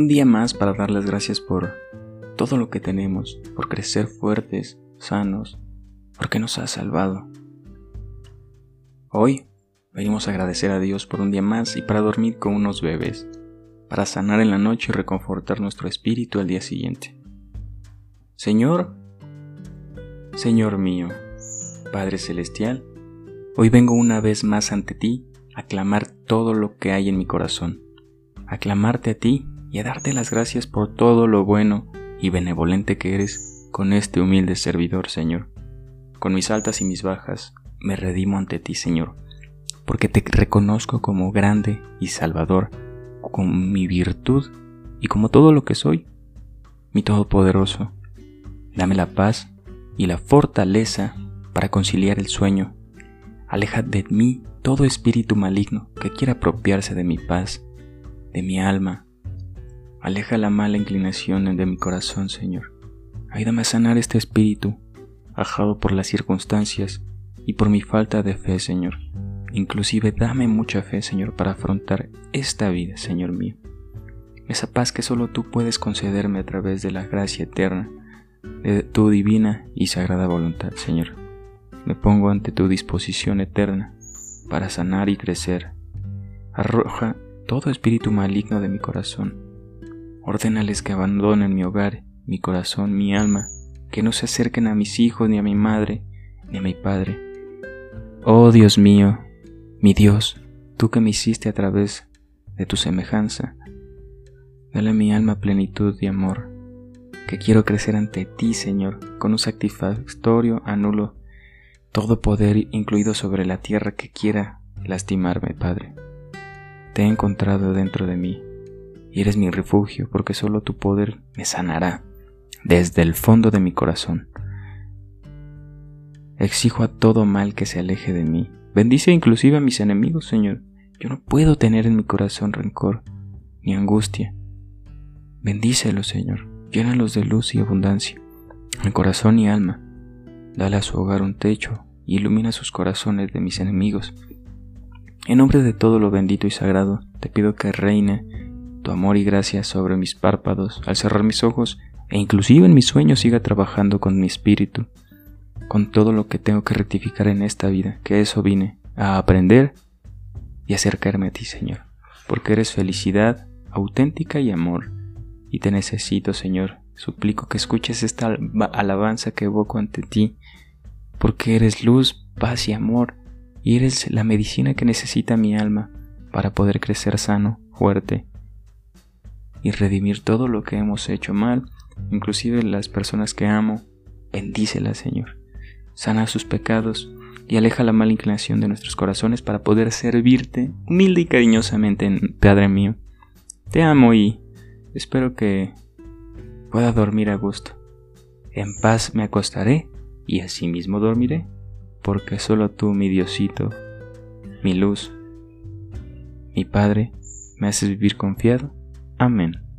Un día más para dar las gracias por todo lo que tenemos, por crecer fuertes, sanos, porque nos ha salvado. Hoy venimos a agradecer a Dios por un día más y para dormir con unos bebés, para sanar en la noche y reconfortar nuestro espíritu al día siguiente. Señor, Señor mío, Padre Celestial, hoy vengo una vez más ante ti a clamar todo lo que hay en mi corazón, a clamarte a ti y a darte las gracias por todo lo bueno y benevolente que eres con este humilde servidor, Señor. Con mis altas y mis bajas, me redimo ante ti, Señor, porque te reconozco como grande y salvador, con mi virtud y como todo lo que soy, mi Todopoderoso. Dame la paz y la fortaleza para conciliar el sueño. Aleja de mí todo espíritu maligno que quiera apropiarse de mi paz, de mi alma. Aleja la mala inclinación de mi corazón, Señor. Ayúdame a sanar este espíritu, ajado por las circunstancias y por mi falta de fe, Señor. Inclusive dame mucha fe, Señor, para afrontar esta vida, Señor mío. Esa paz que solo tú puedes concederme a través de la gracia eterna de tu divina y sagrada voluntad, Señor. Me pongo ante tu disposición eterna para sanar y crecer. Arroja todo espíritu maligno de mi corazón. Ordénales que abandonen mi hogar, mi corazón, mi alma, que no se acerquen a mis hijos, ni a mi madre, ni a mi padre. Oh Dios mío, mi Dios, tú que me hiciste a través de tu semejanza, dale a mi alma plenitud y amor que quiero crecer ante ti, Señor, con un satisfactorio anulo todo poder incluido sobre la tierra que quiera lastimarme, Padre. Te he encontrado dentro de mí y eres mi refugio porque solo tu poder me sanará desde el fondo de mi corazón. Exijo a todo mal que se aleje de mí. Bendice inclusive a mis enemigos, Señor. Yo no puedo tener en mi corazón rencor ni angustia. Bendícelo, Señor llénalos de luz y abundancia, en corazón y alma. Dale a su hogar un techo y ilumina sus corazones de mis enemigos. En nombre de todo lo bendito y sagrado, te pido que reine tu amor y gracia sobre mis párpados al cerrar mis ojos e inclusive en mis sueños siga trabajando con mi espíritu, con todo lo que tengo que rectificar en esta vida, que eso vine a aprender y acercarme a ti, Señor, porque eres felicidad auténtica y amor y te necesito, Señor. Suplico que escuches esta alabanza que evoco ante ti, porque eres luz, paz y amor, y eres la medicina que necesita mi alma para poder crecer sano, fuerte y redimir todo lo que hemos hecho mal, inclusive las personas que amo. Bendícelas, Señor. Sana sus pecados y aleja la mala inclinación de nuestros corazones para poder servirte humilde y cariñosamente, Padre mío. Te amo y Espero que pueda dormir a gusto. En paz me acostaré y asimismo dormiré, porque solo tú, mi Diosito, mi luz, mi Padre, me haces vivir confiado. Amén.